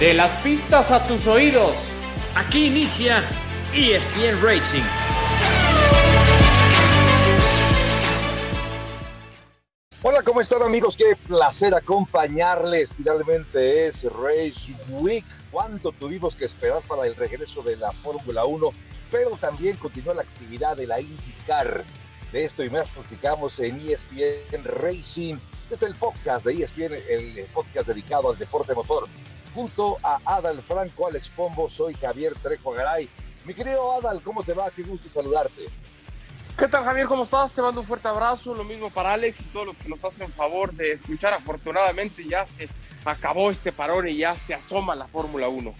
De las pistas a tus oídos. Aquí inicia ESPN Racing. Hola, ¿cómo están amigos? Qué placer acompañarles. Finalmente es Race Week. ¿Cuánto tuvimos que esperar para el regreso de la Fórmula 1? Pero también continúa la actividad de la IndyCar. De esto y más platicamos en ESPN Racing. Es el podcast de ESPN, el podcast dedicado al deporte motor. Junto a Adal Franco, Alex Pombo, soy Javier Trejo Garay. Mi querido Adal, ¿cómo te va? Qué gusto saludarte. ¿Qué tal Javier? ¿Cómo estás? Te mando un fuerte abrazo, lo mismo para Alex y todos los que nos hacen favor de escuchar. Afortunadamente ya se acabó este parón y ya se asoma la Fórmula 1.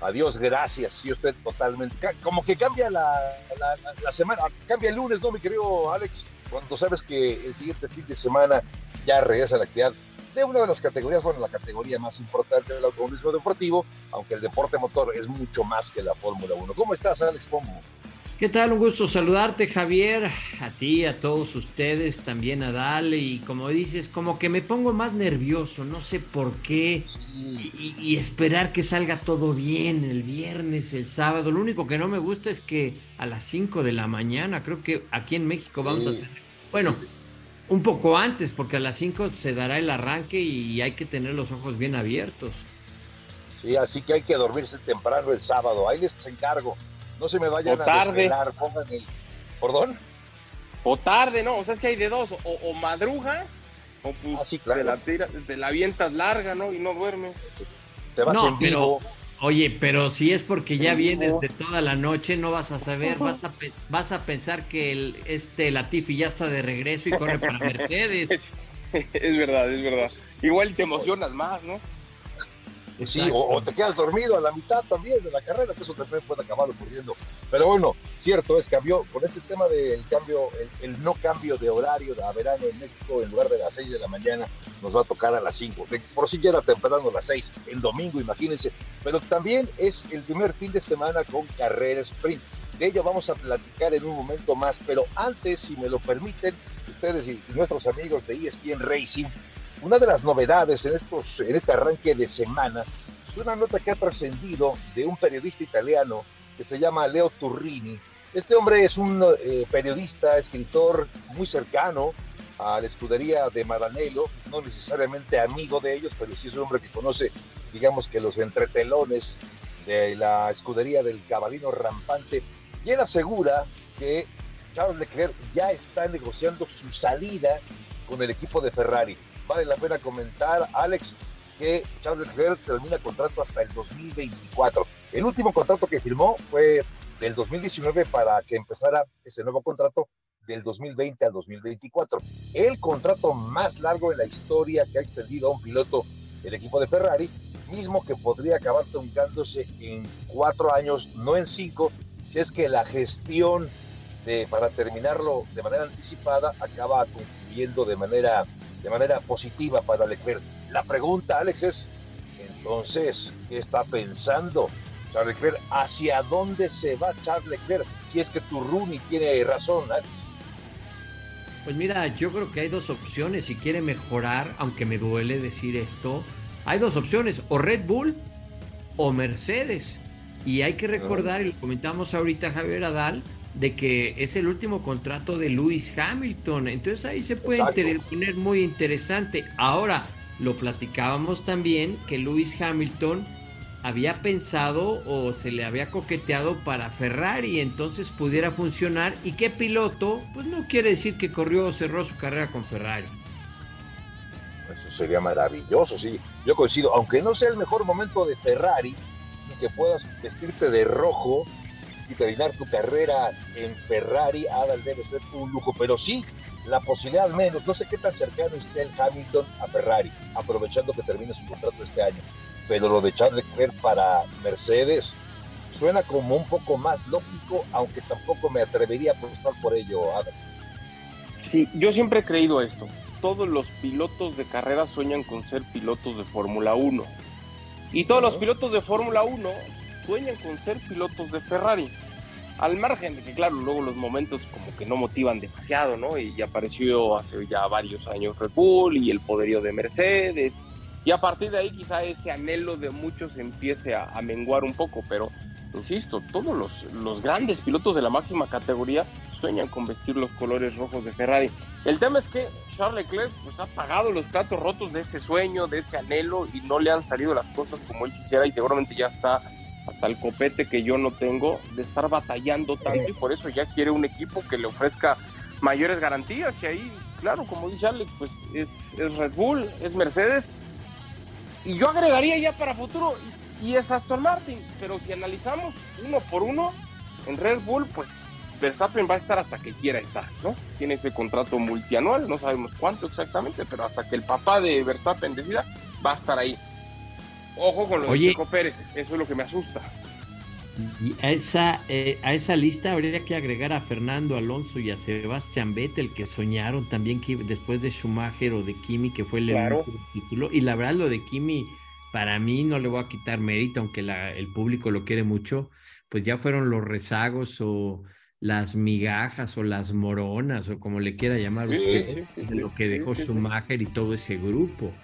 Adiós, gracias. Sí, usted totalmente. Como que cambia la, la, semana, cambia el lunes, ¿no, mi querido Alex? Cuando sabes que el siguiente fin de semana ya regresa la actividad de una de las categorías, bueno, la categoría más importante del automovilismo deportivo, aunque el deporte motor es mucho más que la Fórmula 1. ¿Cómo estás, Alex ¿Cómo? ¿Qué tal? Un gusto saludarte, Javier, a ti, a todos ustedes, también a Dale. Y como dices, como que me pongo más nervioso, no sé por qué. Y, esperar que salga todo bien el viernes, el sábado. Lo único que no me gusta es que a las 5 de la mañana, creo que aquí en México vamos a tener. Bueno, un poco antes, porque a las 5 se dará el arranque y hay que tener los ojos bien abiertos. Sí, así que hay que dormirse temprano el sábado. Ahí les encargo. No se me vayan o tarde. a desvelar, pongan el... ¿Perdón? O tarde, ¿no? O sea, es que hay de dos, o, madrugas, o pues ah, sí, claro. la, te la avientas larga, ¿no? Y no duermes. Te vas en vivo. Oye, pero si es porque ya vienes de toda la noche, no vas a saber, vas a, vas a pensar que el, este Latifi ya está de regreso y corre para Mercedes. es verdad, es verdad. Igual te emocionas más, ¿no? Sí, o, te quedas dormido a la mitad también de la carrera, que eso también puede acabar ocurriendo. Pero bueno, cierto es, cambió con este tema del cambio, el, no cambio de horario a verano en México, en lugar de las 6 de la mañana, nos va a tocar a las 5. Por si ya era temprano a las 6, el domingo, imagínense. Pero también es el primer fin de semana con carrera sprint. De ello vamos a platicar en un momento más, pero antes, si me lo permiten, ustedes y nuestros amigos de ESPN Racing, una de las novedades en, estos, en este arranque de semana es una nota que ha trascendido de un periodista italiano que se llama Leo Turrini. Este hombre es un eh, periodista, escritor muy cercano a la escudería de Maranello, no necesariamente amigo de ellos, pero sí es un hombre que conoce, digamos que los entretelones de la escudería del cabalino rampante, y él asegura que Charles Leclerc ya está negociando su salida con el equipo de Ferrari vale la pena comentar, Alex, que Charles Leclerc termina contrato hasta el 2024. El último contrato que firmó fue del 2019 para que empezara ese nuevo contrato del 2020 al 2024. El contrato más largo en la historia que ha extendido a un piloto el equipo de Ferrari, mismo que podría acabar truncándose en cuatro años, no en cinco, si es que la gestión de, para terminarlo de manera anticipada acaba concluyendo de manera de manera positiva para Leclerc. La pregunta, Alex, es, entonces, ¿qué está pensando Charles Leclerc? ¿Hacia dónde se va Charles Leclerc? Si es que tu Rooney tiene razón, Alex. Pues mira, yo creo que hay dos opciones. Si quiere mejorar, aunque me duele decir esto, hay dos opciones, o Red Bull o Mercedes. Y hay que recordar, y lo comentamos ahorita Javier Adal, de que es el último contrato de Lewis Hamilton. Entonces ahí se puede poner muy interesante. Ahora, lo platicábamos también que Lewis Hamilton había pensado o se le había coqueteado para Ferrari, entonces pudiera funcionar. ¿Y qué piloto? Pues no quiere decir que corrió o cerró su carrera con Ferrari. Eso sería maravilloso, sí. Yo coincido, aunque no sea el mejor momento de Ferrari, que puedas vestirte de rojo y terminar tu carrera en Ferrari, Adal debe ser un lujo, pero sí, la posibilidad al menos, no sé qué tan cercano esté el Hamilton a Ferrari, aprovechando que termine su contrato este año, pero lo de Charles Leclerc para Mercedes suena como un poco más lógico, aunque tampoco me atrevería a apostar por ello, Adal. Sí, yo siempre he creído esto. Todos los pilotos de carrera sueñan con ser pilotos de Fórmula 1. Y todos los pilotos de Fórmula 1 sueñan con ser pilotos de Ferrari. Al margen de que, claro, luego los momentos como que no motivan demasiado, ¿no? Y apareció hace ya varios años Red Bull y el poderío de Mercedes y a partir de ahí quizá ese anhelo de muchos empiece a, menguar un poco, pero insisto, todos los, los, grandes pilotos de la máxima categoría sueñan con vestir los colores rojos de Ferrari. El tema es que Charles Leclerc pues, ha pagado los platos rotos de ese sueño, de ese anhelo y no le han salido las cosas como él quisiera y seguramente ya está hasta el copete que yo no tengo de estar batallando tanto y por eso ya quiere un equipo que le ofrezca mayores garantías y ahí, claro, como dice Alex, pues es, es Red Bull, es Mercedes y yo agregaría ya para futuro y es Aston Martin, pero si analizamos uno por uno, en Red Bull, pues Verstappen va a estar hasta que quiera estar, ¿no? Tiene ese contrato multianual, no sabemos cuánto exactamente, pero hasta que el papá de Verstappen decida, va a estar ahí. Ojo con lo de Chico Pérez, eso es lo que me asusta. Y a esa, eh, a esa lista habría que agregar a Fernando Alonso y a Sebastián Vettel, que soñaron también que después de Schumacher o de Kimi, que fue el título. Y la verdad, lo de Kimi, para mí no le voy a quitar mérito, aunque el público lo quiere mucho, pues ya fueron los rezagos o las migajas o las moronas o como le quiera llamar usted, de lo que dejó Schumacher y todo ese grupo.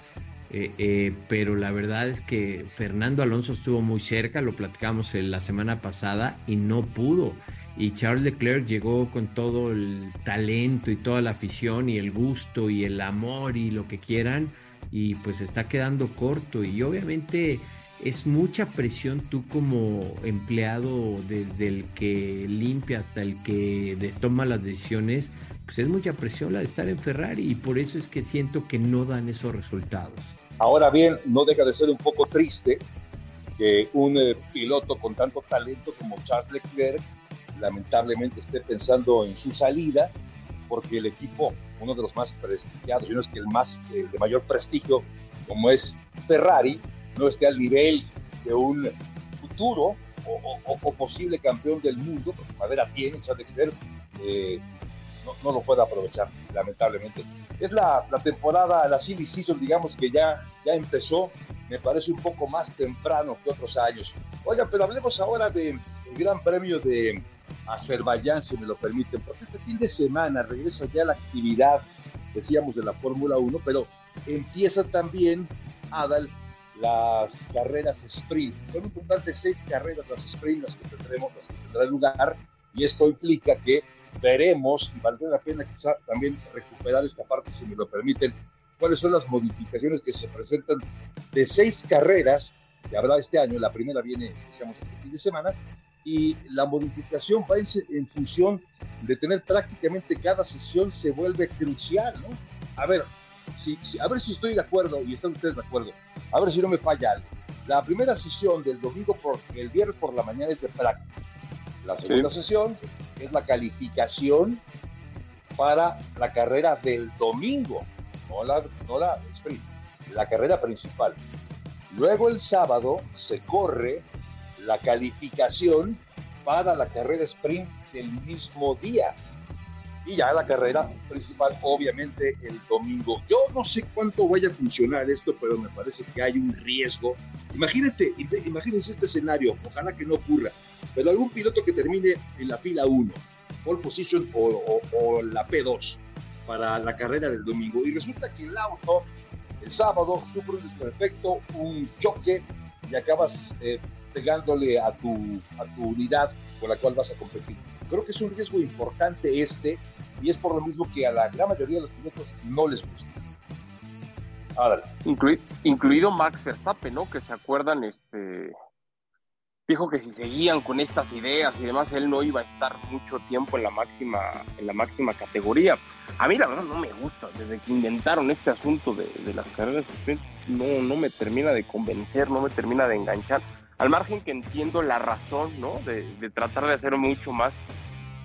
Eh, eh, pero la verdad es que Fernando Alonso estuvo muy cerca, lo platicamos la semana pasada y no pudo. Y Charles Leclerc llegó con todo el talento y toda la afición y el gusto y el amor y lo que quieran y pues está quedando corto y obviamente es mucha presión tú como empleado desde el que limpia hasta el que toma las decisiones, pues es mucha presión la de estar en Ferrari y por eso es que siento que no dan esos resultados. Ahora bien, no deja de ser un poco triste que un eh, piloto con tanto talento como Charles Leclerc lamentablemente esté pensando en su salida, porque el equipo, uno de los más prestigiados, uno es que el más eh, de mayor prestigio, como es Ferrari, no esté al nivel de un futuro o, posible campeón del mundo, porque madera tiene, Charles Leclerc, eh, no, lo puede aprovechar, lamentablemente. Es la, la temporada, la silly season, digamos que ya, ya empezó, me parece un poco más temprano que otros años. Oiga, pero hablemos ahora del Gran Premio de Azerbaiyán, si me lo permiten, porque este fin de semana regresa ya la actividad, decíamos, de la Fórmula 1, pero empieza también, Adal, las carreras sprint. Son importantes seis carreras las sprint las que tendremos, las que tendrá lugar, y esto implica que veremos, y valdría la pena quizá también recuperar esta parte, si me lo permiten, cuáles son las modificaciones que se presentan de seis carreras que habrá este año. La primera viene, decíamos, este fin de semana, y la modificación va en, función de tener prácticamente cada sesión se vuelve crucial, ¿no? A ver, si, a ver si estoy de acuerdo y están ustedes de acuerdo, a ver si no me falla algo. La primera sesión del domingo por el viernes por la mañana es de práctica. La segunda sesión es la calificación para la carrera del domingo, no la, no la sprint, la carrera principal. Luego el sábado se corre la calificación para la carrera sprint del mismo día. Y ya la carrera principal, obviamente, el domingo. Yo no sé cuánto vaya a funcionar esto, pero me parece que hay un riesgo. Imagínate, imagínense este escenario, ojalá que no ocurra, pero algún piloto que termine en la fila 1, pole position o, la P2 para la carrera del domingo. Y resulta que el auto el sábado sufre un desperfecto, un choque y acabas eh, pegándole a tu, a tu unidad con la cual vas a competir. Creo que es un riesgo importante este y es por lo mismo que a la gran mayoría de los pilotos no les gusta. Ahora, incluido Max Verstappen, ¿no? Que se acuerdan, este, dijo que si seguían con estas ideas y demás, él no iba a estar mucho tiempo en la máxima, en la máxima categoría. A mí la verdad no me gusta, desde que inventaron este asunto de, las carreras no, no me termina de convencer, no me termina de enganchar. Al margen que entiendo la razón, ¿no? De, tratar de hacer mucho más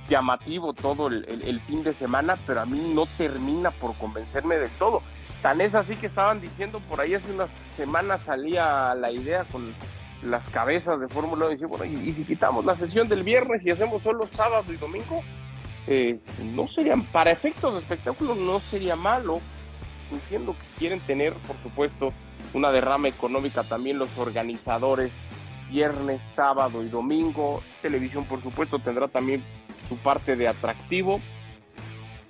llamativo todo el, el, fin de semana, pero a mí no termina por convencerme de todo. Tan es así que estaban diciendo por ahí hace unas semanas salía la idea con las cabezas de Fórmula 1 y bueno, y, si quitamos la sesión del viernes y hacemos solo sábado y domingo, eh, no serían, para efectos de espectáculo, no sería malo. Entiendo que quieren tener, por supuesto, una derrama económica también los organizadores viernes, sábado y domingo. Televisión, por supuesto, tendrá también su parte de atractivo.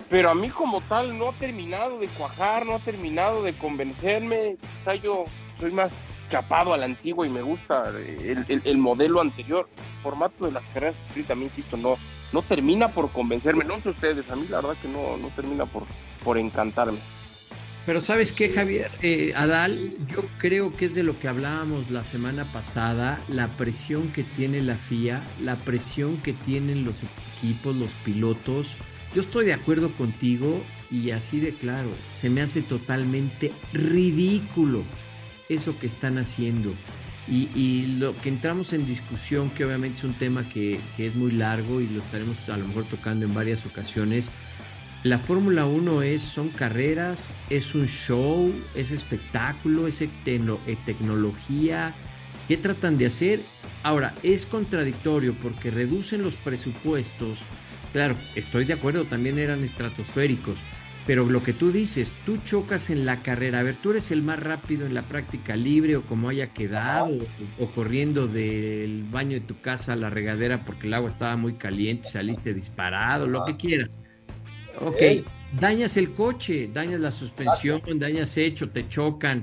pero a mí como tal no ha terminado de cuajar, no ha terminado de convencerme. Yo soy más chapado a la antigua y me gusta el, modelo anterior. El formato de las carreras sprint también, insisto, no, no termina por convencerme. No sé ustedes, a mí la verdad que no, no termina por, por encantarme. Pero sabes qué, Javier, eh, Adal, yo creo que es de lo que hablábamos la semana pasada, la presión que tiene la FIA, la presión que tienen los equipos, los pilotos. Yo estoy de acuerdo contigo y así de claro, se me hace totalmente ridículo eso que están haciendo. Y, lo que entramos en discusión, que obviamente es un tema que, es muy largo y lo estaremos a lo mejor tocando en varias ocasiones, la Fórmula 1 es, son carreras, es un show, es espectáculo, es tecnología. ¿Qué tratan de hacer? Ahora, es contradictorio porque reducen los presupuestos. Claro, estoy de acuerdo, también eran estratosféricos. Pero lo que tú dices, tú chocas en la carrera. A ver, tú eres el más rápido en la práctica libre o como haya quedado, o, corriendo del baño de tu casa a la regadera porque el agua estaba muy caliente, saliste disparado, lo que quieras. Ok, dañas el coche, dañas la suspensión, dañas hecho, te chocan.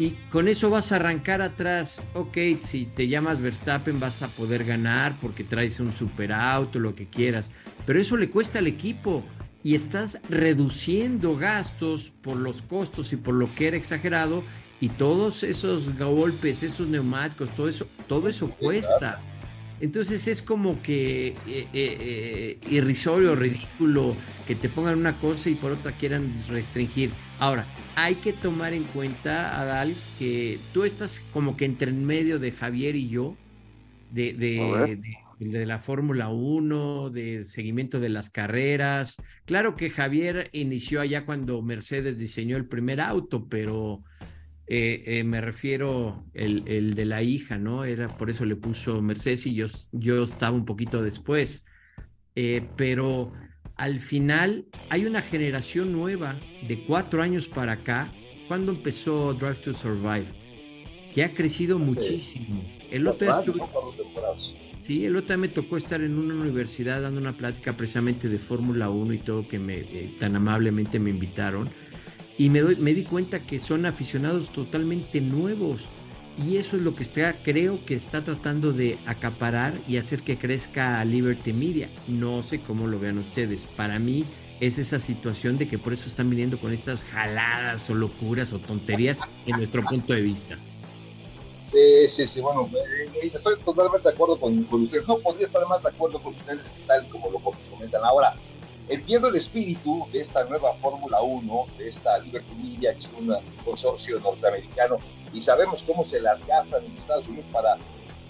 Y con eso vas a arrancar atrás. Ok, si te llamas Verstappen vas a poder ganar porque traes un superauto, lo que quieras. Pero eso le cuesta al equipo y estás reduciendo gastos por los costos y por lo que era exagerado y todos esos golpes, esos neumáticos, todo eso, todo eso cuesta. Entonces es como que eh, eh, eh, irrisorio, ridículo, que te pongan una cosa y por otra quieran restringir. Ahora, hay que tomar en cuenta, Adal, que tú estás como que entre en medio de Javier y yo, de, de, de la Fórmula 1, de seguimiento de las carreras. Claro que Javier inició allá cuando Mercedes diseñó el primer auto, pero eh, eh, me refiero el, el, de la hija, ¿no? Era por eso le puso Mercedes y yo, yo estaba un poquito después. Eh, pero al final hay una generación nueva de cuatro años para acá, cuando empezó Drive to Survive, que ha crecido muchísimo. El otro Sí, el otro día me tocó estar en una universidad dando una plática precisamente de Fórmula 1 y todo que me tan amablemente me invitaron y me, doy, me di cuenta que son aficionados totalmente nuevos y eso es lo que está, creo que está tratando de acaparar y hacer que crezca Liberty Media. No sé cómo lo vean ustedes. Para mí es esa situación de que por eso están viniendo con estas jaladas o locuras o tonterías en nuestro punto de vista. Sí, sí, sí, bueno, eh, estoy totalmente de acuerdo con, ustedes. No podría estar más de acuerdo con ustedes tal como lo comentan ahora. Entiendo el espíritu de esta nueva Fórmula 1, de esta Liberty Media, que es un consorcio norteamericano, y sabemos cómo se las gastan en Estados Unidos para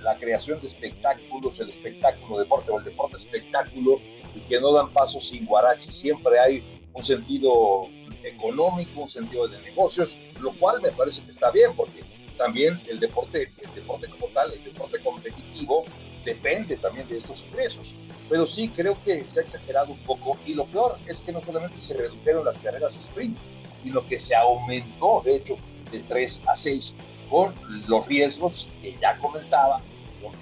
la creación de espectáculos, el espectáculo deporte o el deporte espectáculo, y que no dan paso sin guarachi. Siempre hay un sentido económico, un sentido de negocios, lo cual me parece que está bien, porque también el deporte, el deporte como tal, el deporte competitivo, depende también de estos ingresos pero sí creo que se ha exagerado un poco y lo peor es que no solamente se redujeron las carreras sprint, sino que se aumentó, de hecho, de 3 a 6 con los riesgos que ya comentaba,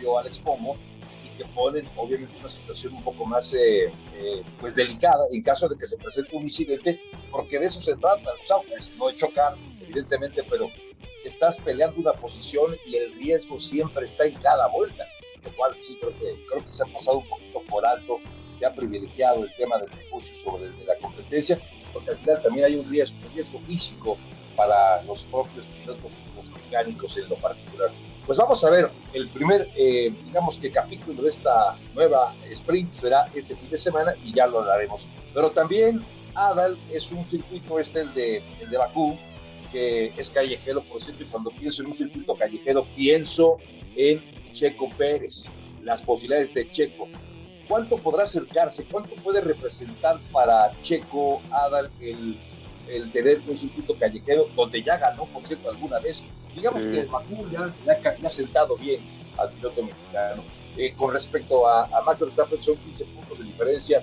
vio Alex Pomo, y que ponen obviamente una situación un poco más eh, eh, pues delicada en caso de que se presente un incidente, porque de eso se trata, ¿sabes? no de chocar, evidentemente, pero estás peleando una posición y el riesgo siempre está en cada vuelta lo cual sí creo que, creo que se ha pasado un poquito por alto, se ha privilegiado el tema del negocio sobre el de la competencia, porque al final también hay un riesgo, un riesgo físico para los propios pilotos, los mecánicos en lo particular. Pues vamos a ver, el primer, eh, digamos que capítulo de esta nueva sprint será este fin de semana y ya lo hablaremos. Pero también Adal es un circuito, este el de, el de Bakú, es callejero, por cierto, y cuando pienso en un circuito callejero pienso en Checo Pérez, las posibilidades de Checo. ¿Cuánto podrá acercarse? ¿Cuánto puede representar para Checo Adal el, el tener un circuito callejero donde ya ganó, por cierto, alguna vez? Digamos que el Bakú ya, ha sentado bien al piloto mexicano. Eh, con respecto a, a Max Verstappen, son 15 puntos de diferencia.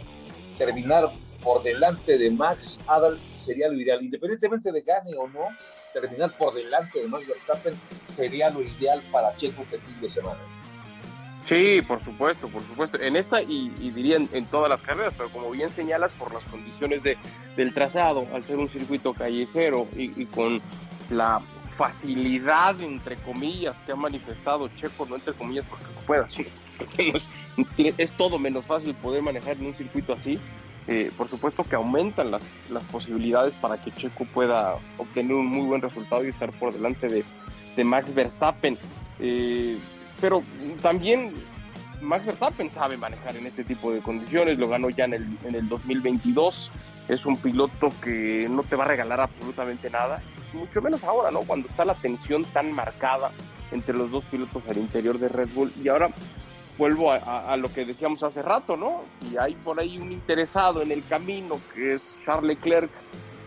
Terminar por delante de Max Adal sería lo ideal, independientemente de gane o no, terminar por delante de Max Verstappen sería lo ideal para Checo este fin de semana. Sí, por supuesto, por supuesto. En esta y, diría en, todas las carreras, pero como bien señalas, por las condiciones de, del trazado, al ser un circuito callejero y, con la facilidad, entre comillas, que ha manifestado Checo, no entre comillas porque pueda, sí, es, es, todo menos fácil poder manejar en un circuito así. Eh, por supuesto que aumentan las, las posibilidades para que Checo pueda obtener un muy buen resultado y estar por delante de, de Max Verstappen. Eh, pero también Max Verstappen sabe manejar en este tipo de condiciones, lo ganó ya en el, en el 2022, es un piloto que no te va a regalar absolutamente nada, mucho menos ahora, ¿no? Cuando está la tensión tan marcada entre los dos pilotos al interior de Red Bull. Y ahora vuelvo a, lo que decíamos hace rato, ¿no? Si hay por ahí un interesado en el camino, que es Charles Leclerc,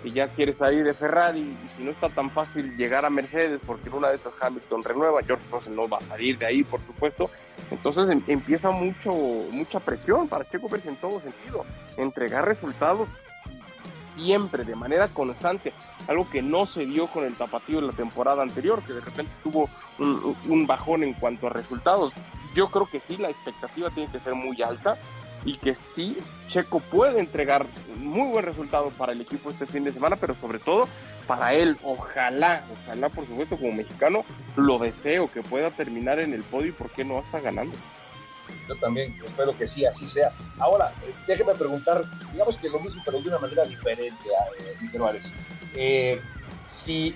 que ya quiere salir de Ferrari y si no está tan fácil llegar a Mercedes porque en una de esas Hamilton renueva, George Russell no va a salir de ahí por supuesto, entonces em, empieza mucho mucha presión para Checo Pérez en todo sentido, entregar resultados siempre, de manera constante, algo que no se dio con el tapatío en la temporada anterior, que de repente tuvo un bajón en cuanto a resultados. Yo creo que sí, la expectativa tiene que ser muy alta y que sí, Checo puede entregar muy buen resultado para el equipo este fin de semana, pero sobre todo para él, ojalá, ojalá por supuesto como mexicano, lo deseo que pueda terminar en el podio y por qué no hasta ganando. Yo también espero que sí, así sea. Ahora, déjeme preguntar, digamos que lo mismo, pero de una manera diferente, eh, eh, si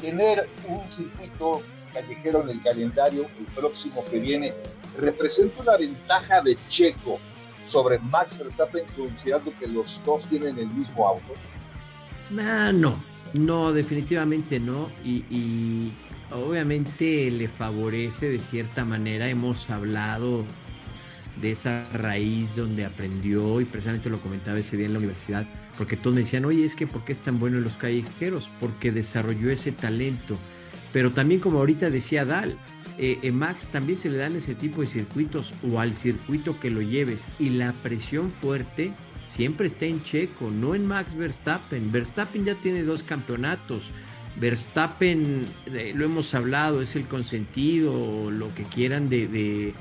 tener un circuito callejero en el calendario el próximo que viene representa una ventaja de Checo sobre Max Verstappen considerando que los dos tienen el mismo auto? Ah, no, no, definitivamente no. Y, obviamente le favorece de cierta manera. Hemos hablado de esa raíz donde aprendió y precisamente lo comentaba ese día en la universidad, porque todos me decían, oye, es que ¿por qué es tan bueno en los callejeros? Porque desarrolló ese talento. Pero también como ahorita decía Dal, eh, eh, Max también se le dan ese tipo de circuitos o al circuito que lo lleves y la presión fuerte siempre está en Checo, no en Max Verstappen. Verstappen ya tiene dos campeonatos. Verstappen, eh, lo hemos hablado, es el consentido, lo que quieran de,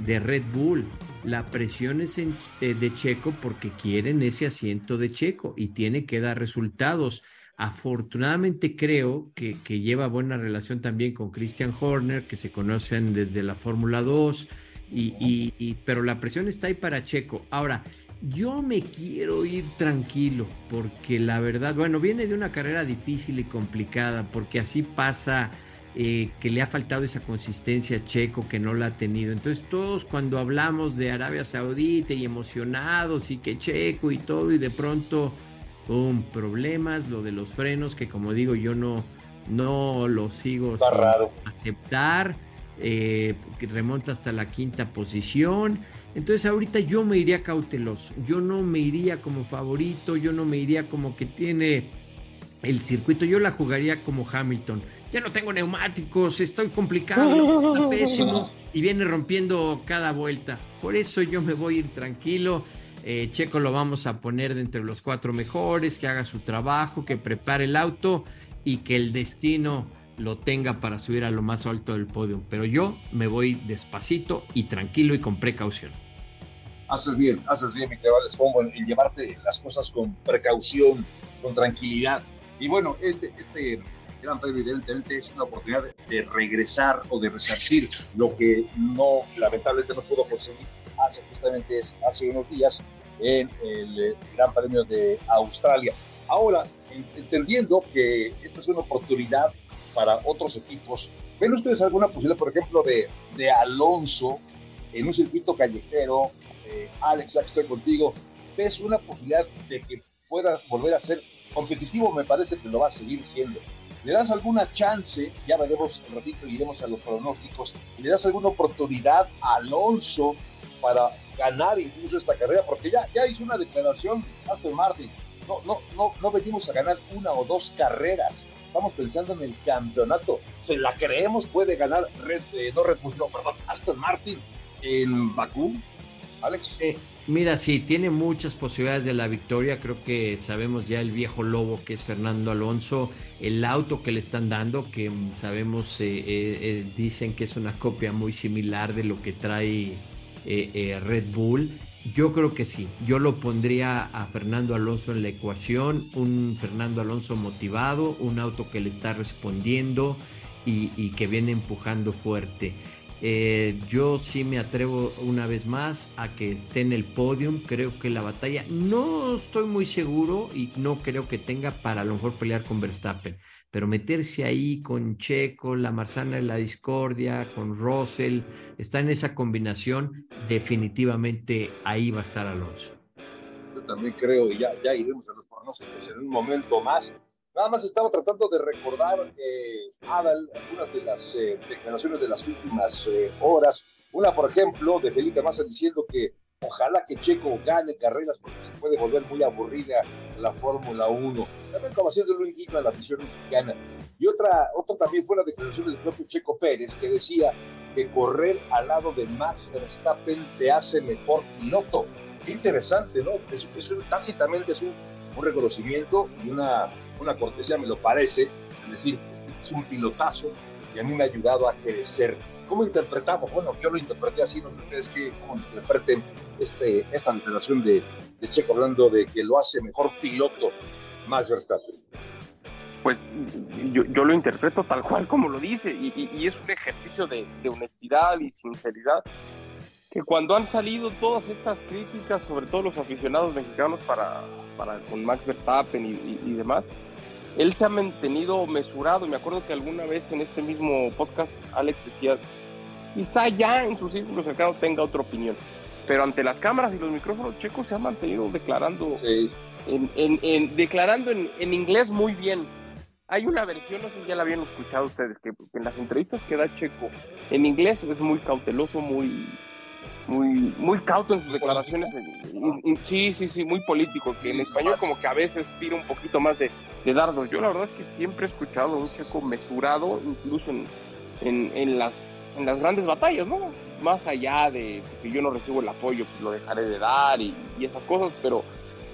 de, Red Bull. La presión es de Checo porque quieren ese asiento de Checo y tiene que dar resultados. Afortunadamente creo que, lleva buena relación también con Christian Horner, que se conocen desde la Fórmula 2, y, pero la presión está ahí para Checo. Ahora, yo me quiero ir tranquilo, porque la verdad, bueno, viene de una carrera difícil y complicada, porque así pasa eh, que le ha faltado esa consistencia a Checo, que no la ha tenido. Entonces todos cuando hablamos de Arabia Saudita y emocionados y que Checo y todo, y de pronto un problemas, lo de los frenos, que como digo, yo no, no lo sigo sin aceptar, eh, que remonta hasta la quinta posición. Entonces ahorita yo me iría cauteloso, yo no me iría como favorito, yo no me iría como que tiene el circuito, yo la jugaría como Hamilton. Ya no tengo neumáticos, estoy complicado, está pésimo y viene rompiendo cada vuelta. Por eso yo me voy a ir tranquilo eh, Checo lo vamos a poner de entre los cuatro mejores, que haga su trabajo, que prepare el auto y que el destino lo tenga para subir a lo más alto del podio. Pero yo me voy despacito y tranquilo y con precaución. Haces bien, haces bien, mi querido pongo en, llevarte las cosas con precaución, con tranquilidad. Y bueno, este, este Gran Premio evidentemente es una oportunidad de regresar o de resarcir lo que no, lamentablemente no pudo conseguir hace justamente hace unos días en el eh, Gran Premio de Australia. Ahora, entendiendo que esta es una oportunidad para otros equipos, ¿ven ustedes alguna posibilidad, por ejemplo, de, de Alonso en un circuito callejero? Eh, Alex, ya estoy contigo, ¿ves una posibilidad de que pueda volver a ser competitivo? Me parece que lo va a seguir siendo. ¿Le das alguna chance? Ya veremos un ratito, iremos a los pronósticos. ¿Le das alguna oportunidad a Alonso para ganar incluso esta carrera, porque ya, ya hizo una declaración Aston Martin, no, no, no, no venimos a ganar una o dos carreras, estamos pensando en el campeonato, se la creemos puede ganar eh, no Red Bull, perdón, Aston Martin en Bakú, Alex. Mira, sí, tiene muchas posibilidades de la victoria. Creo que sabemos ya el viejo lobo que es Fernando Alonso, el auto que le están dando, que sabemos, eh, eh, eh, dicen que es una copia muy similar de lo que trae Red Bull. Yo creo que sí, yo lo pondría a Fernando Alonso en la ecuación, un Fernando Alonso motivado, un auto que le está respondiendo y que viene empujando fuerte. Eh, yo sí me atrevo una vez más a que esté en el podium. Creo que la batalla no estoy muy seguro y no creo que tenga para a lo mejor pelear con Verstappen. Pero meterse ahí con Checo, la Marzana de la Discordia, con Russell, está en esa combinación, definitivamente ahí va a estar Alonso. Yo también creo, y ya, ya iremos a los pronósticos en un momento más. Nada más estaba tratando de recordar, eh, Adal, algunas de las eh, declaraciones de las últimas eh, horas. Una, por ejemplo, de Felipe Massa diciendo que ojalá que Checo gane carreras porque se puede volver muy aburrida la Fórmula 1. También como haciendo un indigno a la afición mexicana. Y otra, otra también fue la declaración del propio Checo Pérez que decía que correr al lado de Max Verstappen te hace mejor piloto. Qué interesante, ¿no? Es, es, tácitamente es un, un reconocimiento y una una cortesía, me lo parece, es decir, este es un pilotazo y a mí me ha ayudado a crecer. ¿Cómo interpretamos? Bueno, yo lo interpreté así, no sé ustedes qué, cómo interpreten este, esta declaración de, de Checo hablando de que lo hace mejor piloto más Verstappen. Pues yo, yo, lo interpreto tal cual como lo dice y, y, es un ejercicio de, de honestidad y sinceridad que cuando han salido todas estas críticas, sobre todo los aficionados mexicanos para, para con Max Verstappen y, y, demás, él se ha mantenido mesurado. Me acuerdo que alguna vez en este mismo podcast Alex decía, quizá ya en su círculo cercano tenga otra opinión, pero ante las cámaras y los micrófonos, Checo se ha mantenido declarando, sí. en, en, en, declarando en, inglés muy bien. Hay una versión, no sé si ya la habían escuchado ustedes, que, que en las entrevistas que da Checo en inglés es muy cauteloso, muy, muy, muy cauto en sus declaraciones. Sí, sí, sí, muy político, que en español como que a veces tira un poquito más de, de dardos. Yo la verdad es que siempre he escuchado un checo mesurado, incluso en, en, en, las, en las grandes batallas, ¿no? Más allá de que yo no recibo el apoyo, pues lo dejaré de dar y, y esas cosas, pero,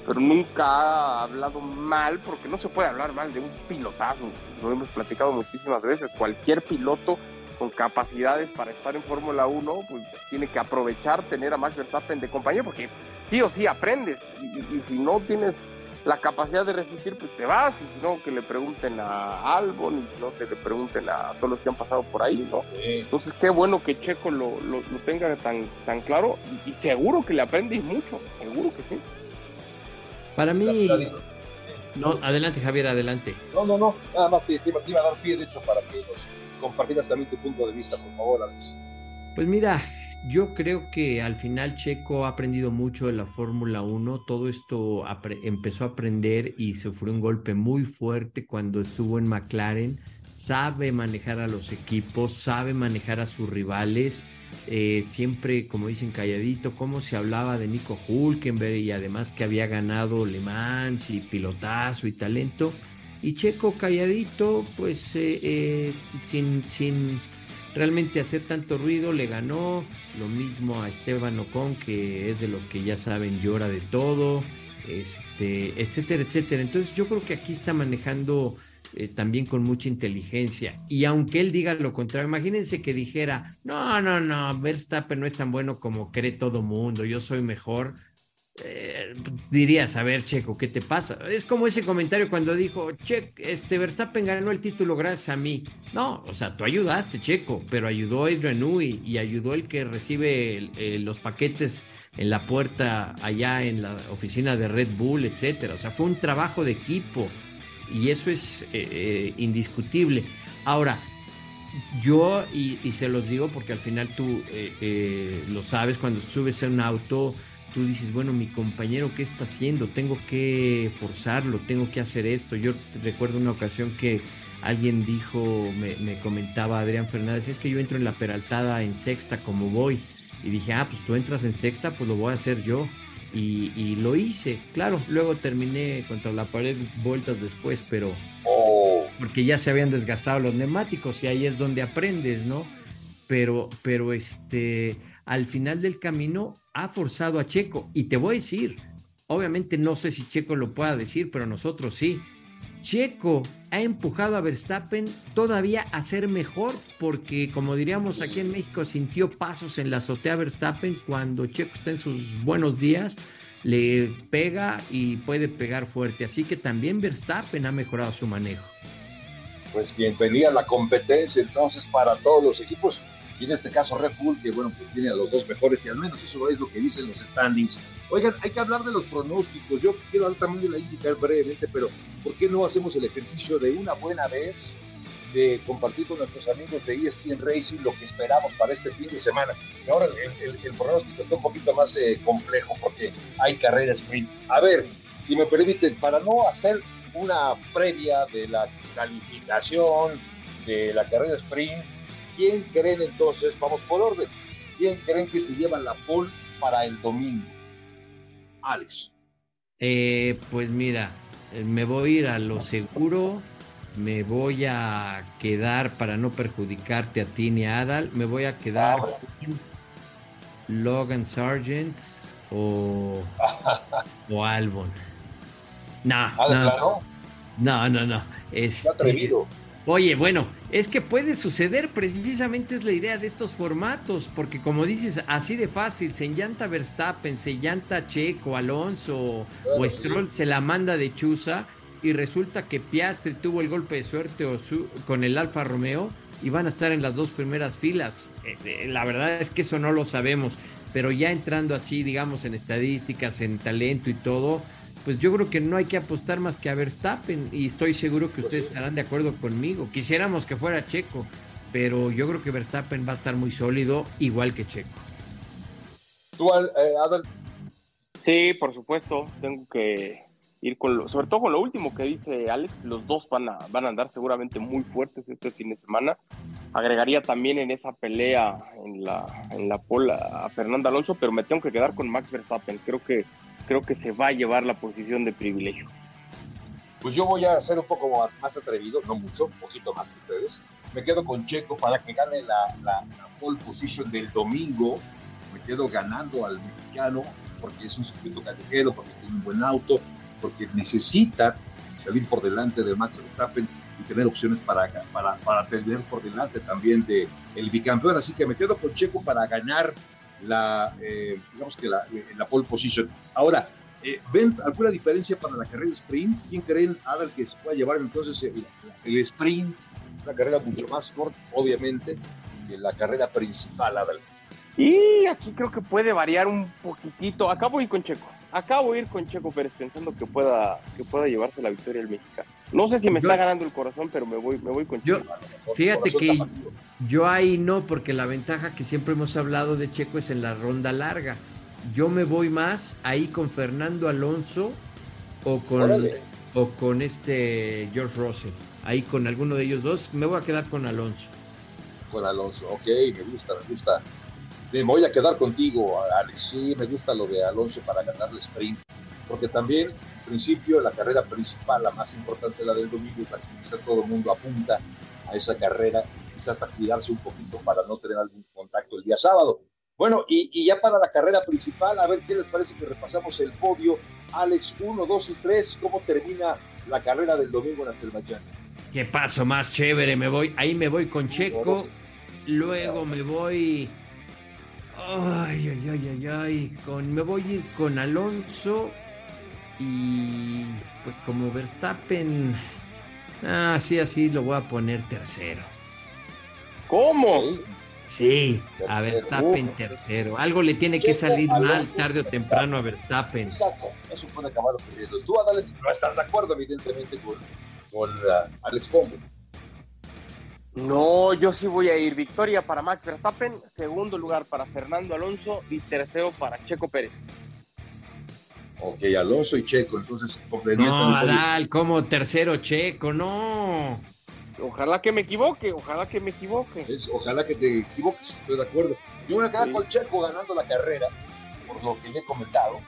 pero nunca ha hablado mal, porque no se puede hablar mal de un pilotazo. Lo hemos platicado muchísimas veces. Cualquier piloto con capacidades para estar en Fórmula 1, pues tiene que aprovechar tener a Max Verstappen de compañero, porque sí o sí aprendes, y, y, si no tienes la capacidad de resistir, pues te vas, y si no, que le pregunten a Albon, y si no, que le pregunten a todos los que han pasado por ahí, ¿no? Sí. Entonces, qué bueno que Checo lo, lo, lo tenga tan, tan claro, y, y, seguro que le aprende mucho, seguro que sí. Para mí... No, adelante Javier, adelante. No, no, no, nada más te, te, te iba a dar pie, de hecho, para que los compartirás también tu punto de vista, por favor, Alex. Pues mira, yo creo que al final Checo ha aprendido mucho de la Fórmula 1. Todo esto empezó a aprender y sufrió un golpe muy fuerte cuando estuvo en McLaren. Sabe manejar a los equipos, sabe manejar a sus rivales. Eh, siempre, como dicen, calladito, cómo se hablaba de Nico Hulkenberg y además que había ganado Le Mans y pilotazo y talento y Checo calladito, pues eh, eh, sin, sin realmente hacer tanto ruido, le ganó. Lo mismo a Esteban Ocon, que es de los que ya saben, llora de todo, este, etcétera, etcétera. Entonces yo creo que aquí está manejando eh, también con mucha inteligencia. Y aunque él diga lo contrario, imagínense que dijera, no, no, no, Verstappen no es tan bueno como cree todo mundo, yo soy mejor eh, dirías, a ver, Checo, ¿qué te pasa? Es como ese comentario cuando dijo, Che, este Verstappen ganó el título gracias a mí. No, o sea, tú ayudaste, Checo, pero ayudó Adrian Newey y ayudó el que recibe los paquetes en la puerta allá en la oficina de Red Bull, etcétera. O sea, fue un trabajo de equipo y eso es eh, eh indiscutible. Ahora, yo, y, y, se los digo porque al final tú lo sabes, cuando subes en un auto, tú dices, bueno, mi compañero, ¿qué está haciendo? Tengo que forzarlo, tengo que hacer esto. Yo recuerdo una ocasión que alguien dijo, me, me, comentaba Adrián Fernández, es que yo entro en la peraltada en sexta como voy. Y dije, ah, pues tú entras en sexta, pues lo voy a hacer yo. Y, y lo hice, claro, luego terminé contra la pared vueltas después, pero oh. porque ya se habían desgastado los neumáticos y ahí es donde aprendes, ¿no? Pero, pero este al final del camino ha forzado a Checo. Y te voy a decir, obviamente no sé si Checo lo pueda decir, pero nosotros sí. Checo ha empujado a Verstappen todavía a ser mejor porque, como diríamos aquí en México, sintió pasos en la azotea Verstappen cuando Checo está en sus buenos días, le pega y puede pegar fuerte. Así que también Verstappen ha mejorado su manejo. Pues bienvenida la competencia entonces para todos los equipos y en este caso Red Bull, que bueno, pues tiene a los dos mejores y al menos eso es lo que dicen los standings. Oigan, hay que hablar de los pronósticos. Yo quiero hablar también de la indicar brevemente, pero ¿por qué no hacemos el ejercicio de una buena vez de compartir con nuestros amigos de ESPN Racing lo que esperamos para este fin de semana? Ahora el, pronóstico está un poquito más eh, complejo porque hay carrera sprint. A ver, si me permiten, para no hacer una previa de la calificación de la carrera sprint, ¿Quién creen entonces, vamos por orden, quién creen que se lleva la pole para el domingo? Alex. Eh, pues mira, eh, me voy a ir a lo seguro, me voy a quedar para no perjudicarte a ti ni a Adal, me voy a quedar ah, con Logan Sargent o, o Albon. No, no, no, no, no. Es, atrevido. Oye, bueno, es que puede suceder, precisamente es la idea de estos formatos, porque como dices, así de fácil, se llanta Verstappen, se llanta Checo, Alonso o Stroll, se la manda de Chuza y resulta que Piastri tuvo el golpe de suerte o con el Alfa Romeo y van a estar en las dos primeras filas. Eh, eh, la verdad es que eso no lo sabemos, pero ya entrando así, digamos, en estadísticas, en talento y todo, pues yo creo que no hay que apostar más que a Verstappen y estoy seguro que ustedes estarán de acuerdo conmigo. Quisiéramos que fuera Checo, pero yo creo que Verstappen va a estar muy sólido, igual que Checo. ¿Tú, eh, Adel? Sí, por supuesto, tengo que ir con lo, sobre todo con lo último que dice Alex, los dos van a, van a andar seguramente muy fuertes este fin de semana. Agregaría también en esa pelea en la, en la pola a Fernando Alonso, pero me tengo que quedar con Max Verstappen. Creo que creo que se va a llevar la posición de privilegio. Pues yo voy a ser un poco más atrevido, no mucho, un poquito más que ustedes. Me quedo con Checo para que gane la, la, pole position del domingo. Me quedo ganando al mexicano porque es un circuito callejero, porque tiene un buen auto, porque necesita salir por delante de Max Verstappen y tener opciones para, para, para tener por delante también de el bicampeón. Así que me quedo con Checo para ganar la, eh, digamos que la, eh, la, pole position. Ahora, eh, ¿ven alguna diferencia para la carrera sprint? ¿Quién creen, Adal, que se pueda llevar entonces el, sprint? Una carrera mucho más corta, obviamente, la carrera principal, Adal. Y aquí creo que puede variar un poquitito. Acabo de ir con Checo. Acabo de ir con Checo Pérez pensando que pueda, que pueda llevarse la victoria el mexicano. No sé si me está ganando el corazón, pero me voy, me voy con Checo. Fíjate que yo ahí no, porque la ventaja que siempre hemos hablado de Checo es en la ronda larga. Yo me voy más ahí con Fernando Alonso o con, o con este George Russell. Ahí con alguno de ellos dos. Me voy a quedar con Alonso. Con Alonso, ok, me gusta, me gusta. Me voy a quedar contigo, Alex. Sí, me gusta lo de Alonso para ganar el sprint. Porque también principio, la carrera principal, la más importante, la del domingo, la que todo el mundo apunta a esa carrera, quizás hasta cuidarse un poquito para no tener algún contacto el día sábado. Bueno, y, ya para la carrera principal, a ver qué les parece que repasamos el podio. Alex, 1, 2 y 3, ¿cómo termina la carrera del domingo en Azerbaiyán? Qué paso más chévere, me voy, ahí me voy con Checo, luego me voy Ay, ay, ay, ay, ay. Con, me voy con Alonso y pues como Verstappen, ah, sí, así lo voy a poner tercero. ¿Cómo? Sí, a Verstappen tercero. Algo le tiene que salir mal tarde o temprano a Verstappen. Exacto, eso puede acabar ocurriendo. Tú, Alex, no estás de acuerdo, evidentemente, con, con uh, Alex Pombo. No, yo sí voy a ir. Victoria para Max Verstappen, segundo lugar para Fernando Alonso y tercero para Checo Pérez. Ok, Alonso y Checo, entonces No, Adal, como tercero Checo, no. Ojalá que me equivoque, ojalá que me equivoque. ojalá que te equivoques, estoy de acuerdo. Yo voy a quedar con Checo ganando la carrera, por lo que ya he comentado.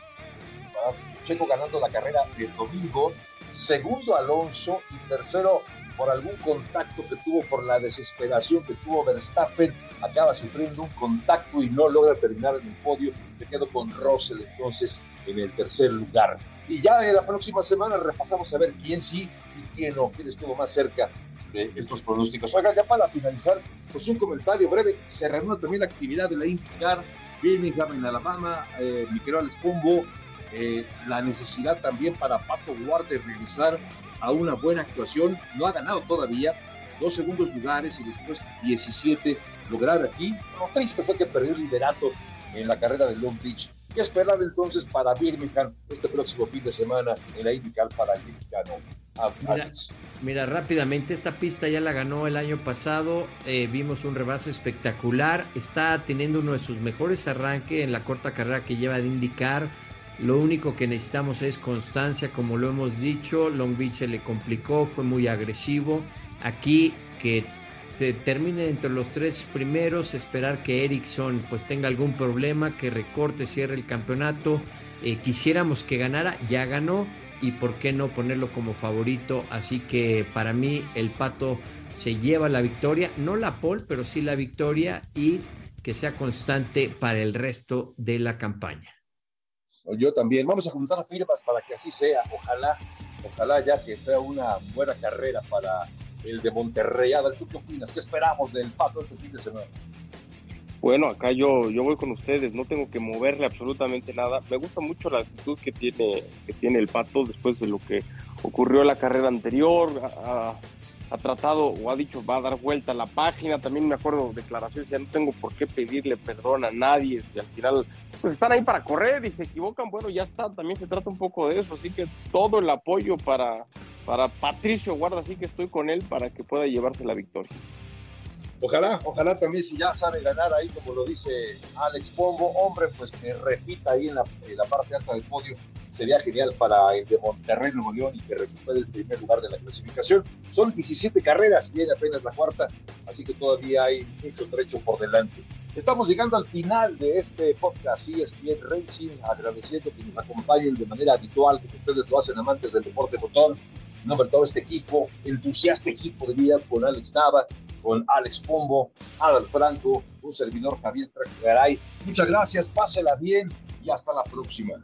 Checo ganando la carrera del domingo, segundo Alonso y tercero por algún contacto que tuvo, por la desesperación que tuvo Verstappen, acaba sufriendo un contacto y no logra terminar en el podio. Se quedó con Russell entonces en el tercer lugar. Y ya en la próxima semana repasamos a ver quién sí y quién no, quién estuvo más cerca de estos pronósticos. Oiga, ya para finalizar, pues un comentario breve. Se reúne también la actividad de la IndyCar, Birmingham en Alabama, eh, Alex Pombo, eh, la necesidad también para Pato Duarte regresar a una buena actuación. No ha ganado todavía, dos segundos lugares y después 17 lograr aquí. Lo triste fue que perdió el liderato en la carrera de Long Beach. ¿Qué esperar entonces para Birmingham este próximo fin de semana en la IndyCar para el mexicano? Mira, mira, rápidamente, esta pista ya la ganó el año pasado, eh, vimos un rebase espectacular, está teniendo uno de sus mejores arranques en la corta carrera que lleva de indicar. Lo único que necesitamos es constancia, como lo hemos dicho. Long Beach se le complicó, fue muy agresivo. Aquí que se termine entre los tres primeros, esperar que Ericsson pues tenga algún problema, que recorte, cierre el campeonato. Eh, quisiéramos que ganara, ya ganó y por qué no ponerlo como favorito. Así que para mí el Pato se lleva la victoria, no la pole, pero sí la victoria y que sea constante para el resto de la campaña. Yo también. Vamos a juntar firmas para que así sea. Ojalá, ojalá ya que sea una buena carrera para el de Monterrey. Adal, ¿tú qué opinas? ¿Qué esperamos del Pato este fin de semana? Bueno, acá yo, yo voy con ustedes, no tengo que moverle absolutamente nada. Me gusta mucho la actitud que tiene, que tiene el Pato después de lo que ocurrió en la carrera anterior. Ha, tratado o ha dicho va a dar vuelta a la página. También me acuerdo declaraciones, ya no tengo por qué pedirle perdón a nadie. Y al final, pues están ahí para correr y se equivocan. Bueno, ya está, también se trata un poco de eso. Así que todo el apoyo para, para Patricio Guarda, así que estoy con él para que pueda llevarse la victoria. Ojalá, ojalá también si ya sabe ganar ahí, como lo dice Alex Pombo, hombre, pues que repita ahí en la, parte alta del podio. Sería genial para el de Monterrey, Nuevo León y que recupere el primer lugar de la clasificación. Son 17 carreras, viene apenas la cuarta, así que todavía hay mucho trecho por delante. Estamos llegando al final de este podcast ESPN Racing, agradeciendo que nos acompañen de manera habitual, que ustedes lo hacen amantes del deporte botón, nombre todo este equipo, entusiasta equipo de vida con Alex Nava, con Alex Pombo, Adal Franco, un servidor Javier Garay. Muchas gracias, pásela bien y hasta la próxima.